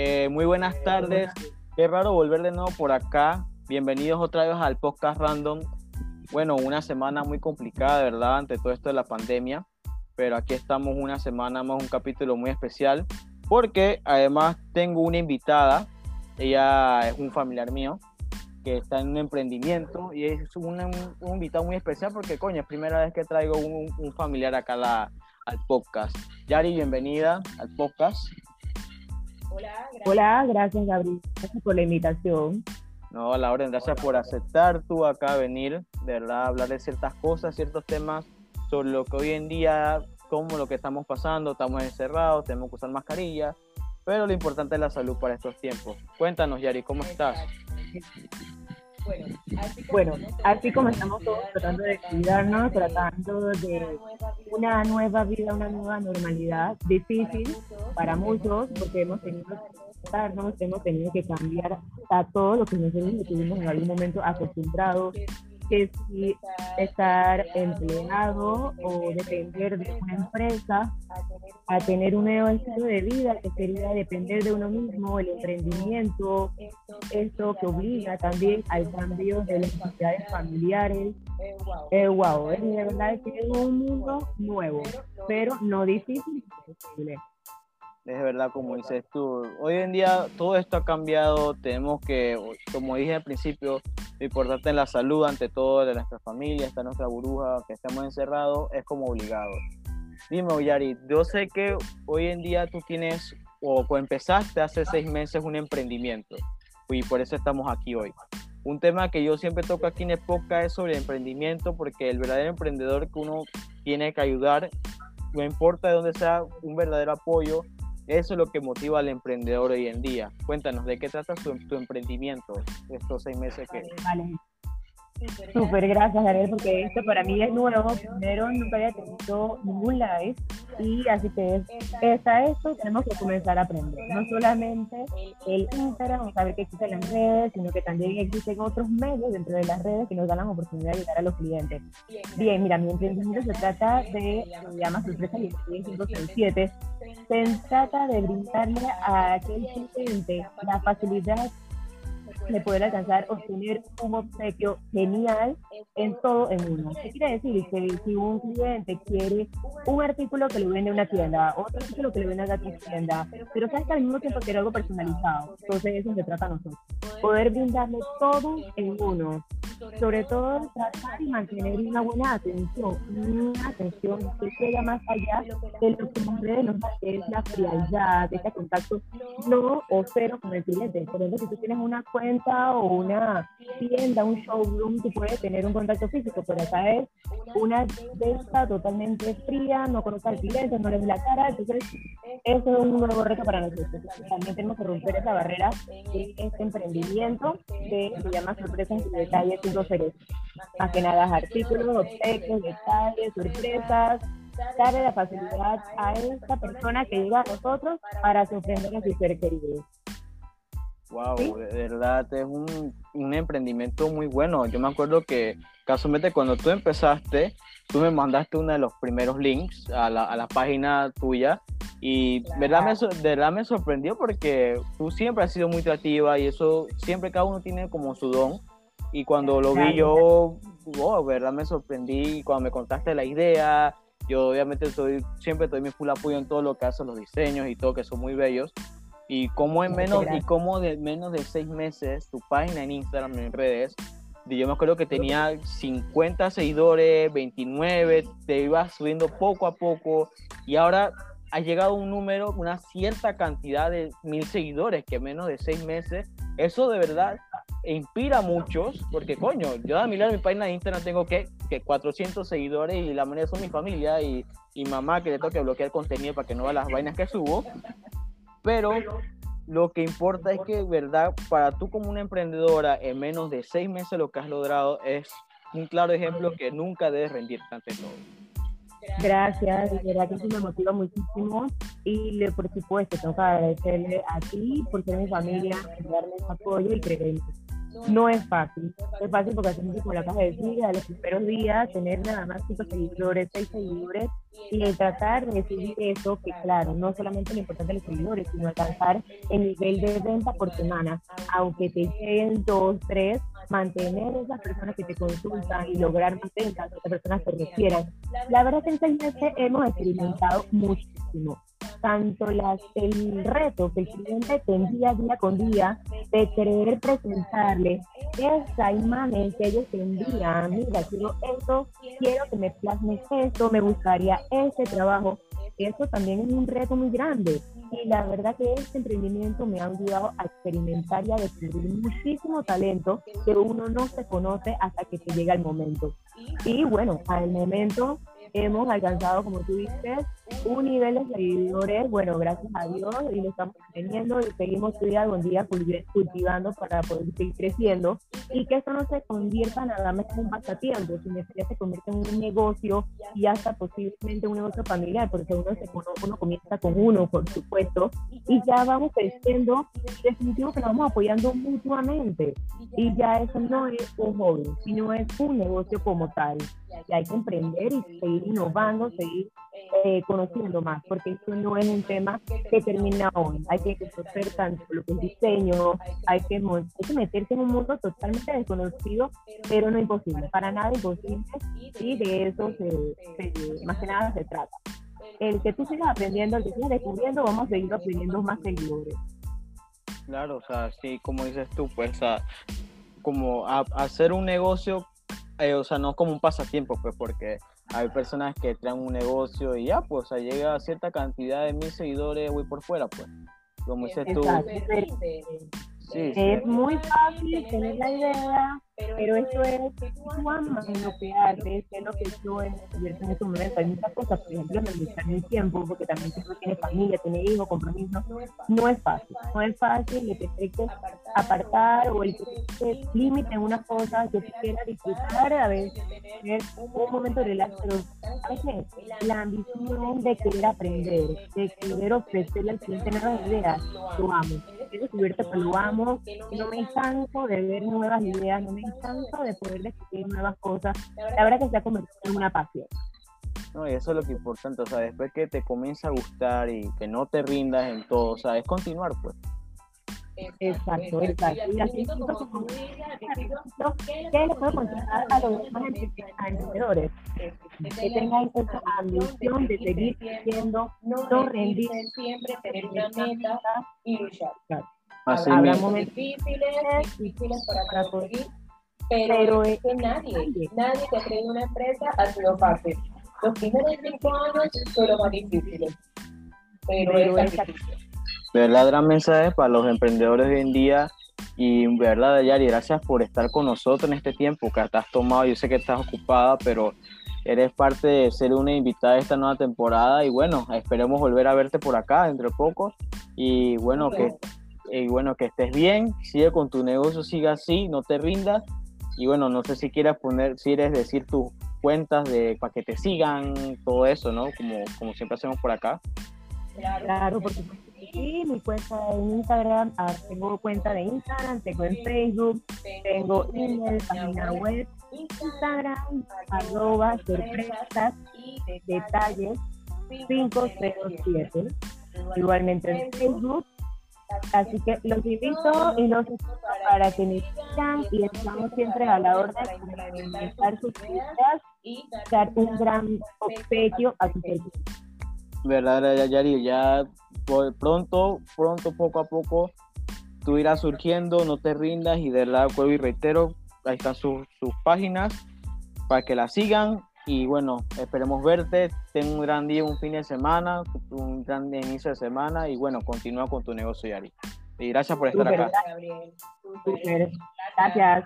Eh, muy buenas tardes. Qué raro volver de nuevo por acá. Bienvenidos otra vez al podcast Random. Bueno, una semana muy complicada, ¿verdad? Ante todo esto de la pandemia. Pero aquí estamos una semana más, un capítulo muy especial. Porque además tengo una invitada. Ella es un familiar mío que está en un emprendimiento y es un, un, invitado muy especial porque, coño, es primera vez que traigo un, familiar acá la, al podcast. Yari, bienvenida al podcast. Hola, gracias. Hola, gracias Gabriel. Gracias por la invitación. No, Lauren, gracias por aceptar tú acá venir, de verdad, hablar de ciertas cosas, ciertos temas sobre lo que hoy en día, como lo que estamos pasando, estamos encerrados, tenemos que usar mascarilla, pero lo importante es la salud para estos tiempos. Cuéntanos, Yari, ¿cómo estás? Bueno, así como estamos todos tratando de cuidarnos, tratando de una nueva vida, una nueva normalidad, difícil para muchos, porque hemos tenido que hemos tenido que cambiar a todo lo que nosotros estuvimos en algún momento acostumbrados que si estar empleado o depender de una empresa a tener un nuevo estilo de vida que sería depender de uno mismo, el emprendimiento, esto que obliga también al cambio de las necesidades familiares. Eh, wow, es de verdad que es un mundo nuevo, pero no difícil, es verdad, como dices tú. Hoy en día todo esto ha cambiado. Tenemos que, como dije al principio, lo importante es la salud ante todo de nuestra familia, está nuestra burbuja, que estamos encerrados, es como obligado. Dime, Oyari, yo sé que hoy en día tú tienes, o empezaste hace seis meses un emprendimiento, y por eso estamos aquí hoy. Un tema que yo siempre toco aquí en Epoca es sobre emprendimiento, porque el verdadero emprendedor que uno tiene que ayudar, no importa de dónde sea, un verdadero apoyo, eso es lo que motiva al emprendedor hoy en día. Cuéntanos, ¿de qué trata tu, emprendimiento estos seis meses que... Vale. Súper gracias, Daniel, porque esto para mí es nuevo. Primero, nunca había tenido ningún live y así que es, a esto tenemos que comenzar a aprender. No solamente el Instagram, saber que existen las redes, sino que también existen otros medios dentro de las redes que nos dan la oportunidad de llegar a los clientes. Bien, mira, mi emprendimiento se trata de, se llama Sorpresa y 567, se trata de brindarle a aquel cliente la facilidad de poder alcanzar, obtener un obsequio genial en todo en uno. ¿Qué quiere decir? Que si un cliente quiere un artículo que le vende una tienda, otro artículo que le vende a otra tienda, pero sabes que al mismo tiempo quiere algo personalizado. Entonces eso se trata a nosotros. Poder brindarle todo en uno sobre todo tratar de mantener una buena atención, una atención que llega más allá de lo que nos da, que es la frialdad, este contacto no o cero con el cliente. Por ejemplo, si tú tienes una cuenta o una tienda, un showroom, tú puedes tener un contacto físico, pero acá es una venta totalmente fría, no conoce al cliente, no le la cara, entonces eso es un nuevo reto para nosotros. También tenemos que romper esa barrera de este emprendimiento que se llama sorpresas y detalles seres. Más que nada artículos, objetos, detalles, sorpresas, darle la facilidad a esta persona que llega a nosotros para sorprender a sus seres queridos. Wow, de verdad es un, un, emprendimiento muy bueno. Yo me acuerdo que casualmente cuando tú empezaste, tú me mandaste uno de los primeros links a la, a la página tuya y verdad me, de verdad me sorprendió porque tú siempre has sido muy creativa y eso siempre cada uno tiene como su don y cuando lo vi yo, wow, verdad me sorprendí. Cuando me contaste la idea, yo obviamente estoy, siempre doy mi full apoyo en todo lo que hacen los diseños y todo, que son muy bellos. Y como en menos, y como de menos de seis meses, tu página en Instagram, en redes, yo me acuerdo que tenía 50 seguidores, 29, te ibas subiendo poco a poco y ahora ha llegado un número, una cierta cantidad de mil seguidores que menos de seis meses, eso de verdad inspira a muchos, porque coño, yo a mi lado mi página de Instagram tengo que, que 400 seguidores y la mayoría son mi familia y, y mamá que le toca bloquear contenido para que no vea las vainas que subo. Pero lo que importa es que, verdad, para tú como una emprendedora, en menos de seis meses lo que has logrado es un claro ejemplo que nunca debes rendirte ante todo. Gracias, de verdad que eso me motiva muchísimo. Y por supuesto tengo que agradecerle a ti por ser mi familia, darme ese apoyo y creer no es fácil. Es fácil porque hacemos como la caja de decir, a los primeros días tener nada más cinco seguidores, seis seguidores y tratar de decir eso, que claro, no solamente lo importante de los seguidores, sino alcanzar el nivel de venta por semana, aunque te lleguen dos, tres, mantener esas personas que te consultan y lograr más ventas, esas personas se refieran. La verdad es que en seis meses hemos experimentado muchísimo tanto las, el reto que el cliente tendría día con día de querer presentarle esa imagen que ellos te envían, mira, quiero esto, quiero que me plasmes esto, me gustaría ese trabajo, eso también es un reto muy grande. Y la verdad que este emprendimiento me ha ayudado a experimentar y a descubrir muchísimo talento que uno no se conoce hasta que te llega el momento. Y bueno, al momento hemos alcanzado, como tú dices, un nivel de seguidores, bueno, gracias a Dios, y lo estamos teniendo y seguimos día con día cultivando para poder seguir creciendo y que esto no se convierta nada más en un pasatiempo, sino que se convierta en un negocio y hasta posiblemente un negocio familiar, porque uno, se, uno comienza con uno, por supuesto, y ya vamos creciendo, definitivo que nos vamos apoyando mutuamente, y ya eso no es un hobby, sino es un negocio como tal y hay que emprender y seguir innovando, seguir eh, conociendo más, porque esto no es un tema que termina hoy. Hay que conocer tanto lo que es diseño, hay que, hay que meterse en un mundo totalmente desconocido, pero no imposible, para nada imposible, y de eso se, más que nada se trata. El que tú sigas aprendiendo, el que sigas descubriendo, vamos a seguir aprendiendo más seguidores. Claro, o sea, sí, como dices tú, pues, como hacer un negocio eh, o sea, no como un pasatiempo, pues, porque hay personas que traen un negocio y ya, pues, o sea, llega a cierta cantidad de mil seguidores, voy por fuera, pues. Como dices tú. es muy fácil tener la idea, pero eso es tu alma en lo que haces, es lo que yo he descubierto en este momento. Hay muchas cosas, por ejemplo, administrar mi tiempo, porque también uno tiene familia, tiene hijos, compromisos. No es fácil, no es fácil el que te que apartar o el límite en unas cosas que tú quieras disfrutar, a veces un momento de relax, pero la ambición de querer aprender, de querer ofrecerle al cliente nuevas ideas, lo amo. He descubierto que lo amo, no me canso de ver nuevas ideas, no me tanto de poder descubrir nuevas cosas. La verdad que se ha convertido en una pasión. No, y eso es lo que es importante, o sea, después que te comienza a gustar y que no te rindas en todo, o es continuar, pues. Exacto, exacto. Y así como ¿qué le puedo aconsejar a los emprendedores? Que tengan esa ambición de seguir creciendo, no rendir, siempre tener una meta y luchar. Habrá momentos difíciles, difíciles para, para poder pero, es que nadie, nadie que cree en una empresa ha sido fácil. Los primeros cinco años son los más difíciles, pero, es difícil. ¿Verdad? Gran mensaje para los emprendedores de hoy en día. Y verdad, Yari, gracias por estar con nosotros en este tiempo que has tomado. Yo sé que estás ocupada, pero eres parte de ser una invitada de esta nueva temporada. Y bueno, esperemos volver a verte por acá dentro de poco. Y bueno, que, y bueno, que estés bien, sigue con tu negocio, siga así, no te rindas y bueno, no sé si quieras poner, si eres decir tus cuentas de para que te sigan, todo eso, ¿no? Como, como siempre hacemos por acá. Claro, porque sí, mi cuenta en Instagram, ah, tengo cuenta de Instagram, tengo en Facebook, tengo email, página web, Instagram, arroba sorpresas y detalles 507. Igualmente en Facebook Así que los invito y los para que me sigan y estamos siempre a la orden de estar sus vidas y dar un gran obsequio a tu servicio. Verdad, Yari, ya pronto, pronto, poco a poco, tú irás surgiendo, no te rindas y de verdad, vuelvo y reitero, ahí están sus, sus páginas para que la sigan y bueno, esperemos verte. Ten un gran día, un fin de semana, un gran inicio de semana y bueno, continúa con tu negocio, Yari. Y gracias por estar acá. Gracias.